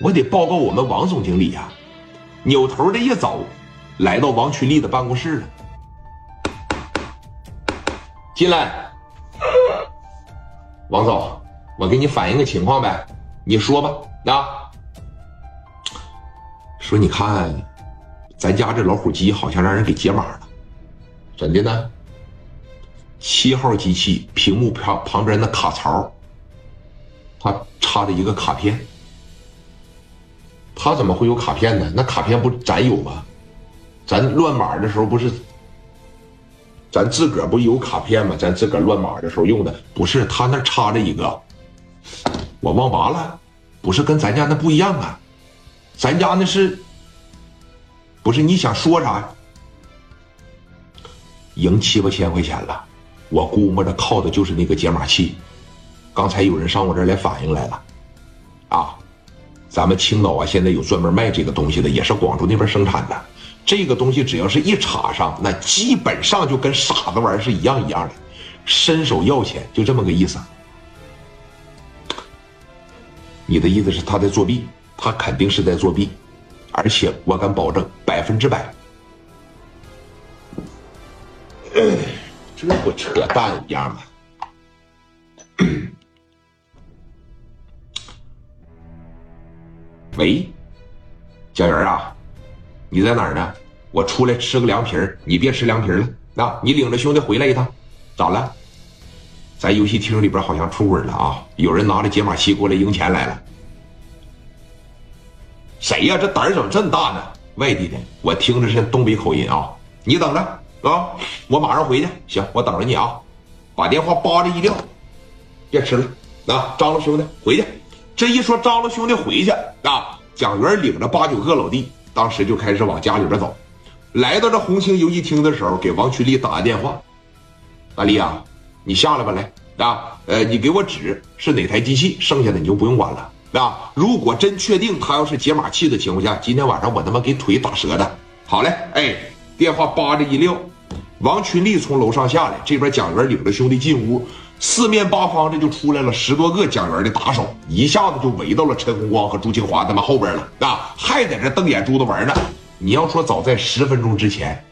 我得报告我们王总经理呀。扭头的一走，来到王群力的办公室了。进来，王总，我给你反映个情况呗，你说吧。啊，说你看，咱家这老虎机好像让人给解码了，怎的呢？七号机器屏幕旁旁边那卡槽，它插着一个卡片。他怎么会有卡片呢？那卡片不咱有吗？咱乱码的时候不是，咱自个儿不有卡片吗？咱自个儿乱码的时候用的不是他那插着一个，我忘拔了，不是跟咱家那不一样啊，咱家那是，不是你想说啥？赢七八千块钱了，我估摸着靠的就是那个解码器。刚才有人上我这儿来反映来了，啊。咱们青岛啊，现在有专门卖这个东西的，也是广州那边生产的。这个东西只要是一插上，那基本上就跟傻子玩是一样一样的，伸手要钱，就这么个意思。你的意思是他在作弊？他肯定是在作弊，而且我敢保证百分之百。这不扯淡一样吗？喂，蒋元啊，你在哪儿呢？我出来吃个凉皮儿，你别吃凉皮了。那你领着兄弟回来一趟，咋了？咱游戏厅里边好像出轨了啊！有人拿着解码器过来赢钱来了。谁呀？这胆儿怎么这么大呢？外地的，我听着是东北口音啊。你等着啊，我马上回去。行，我等着你啊。把电话扒着一撂，别吃了。啊，张罗兄弟回去。这一说张罗兄弟回去啊，蒋元领着八九个老弟，当时就开始往家里边走。来到这红星游戏厅的时候，给王群力打个电话：“大力啊，你下来吧，来啊，呃，你给我指是哪台机器，剩下的你就不用管了啊。如果真确定他要是解码器的情况下，今天晚上我他妈给腿打折的。好嘞，哎，电话叭着一撂，王群力从楼上下来，这边蒋元领着兄弟进屋。四面八方这就出来了十多个蒋元的打手，一下子就围到了陈红光和朱清华他们后边了啊！还在这瞪眼珠子玩呢。你要说早在十分钟之前，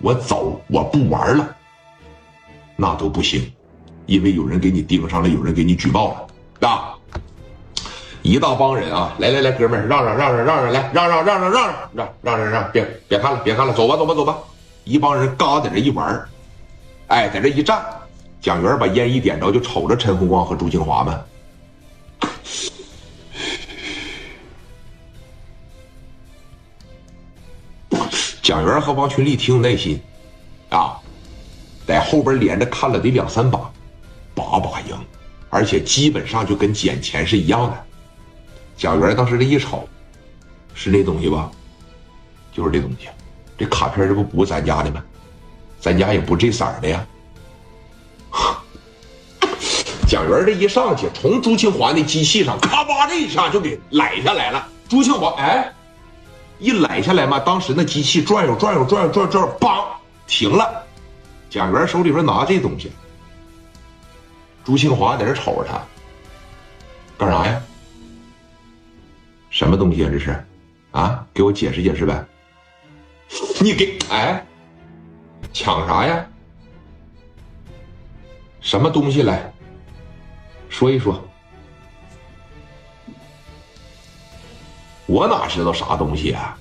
我走我不玩了，那都不行，因为有人给你盯上了，有人给你举报了啊！一大帮人啊，来来来，哥们儿，让让让让让让，来让让让让让让让让让，别别看了，别看了，走吧走吧走吧！一帮人嘎在这一玩哎，在这一站。蒋元把烟一点着，就瞅着陈红光和朱清华们。蒋元和王群力挺有耐心，啊，在后边连着看了得两三把，把把赢，而且基本上就跟捡钱是一样的。蒋元当时这一瞅，是那东西吧？就是这东西，这卡片这不不咱家的吗？咱家也不这色的呀。蒋元这一上去，从朱清华那机器上咔吧这一下就给揽下来了。朱清华哎，一揽下来嘛，当时那机器转悠转悠转悠转转，梆停了。蒋元手里边拿这东西，朱清华在这瞅着他，干啥呀？什么东西啊？这是啊？给我解释解释呗。你给哎，抢啥呀？什么东西来？说一说，我哪知道啥东西啊？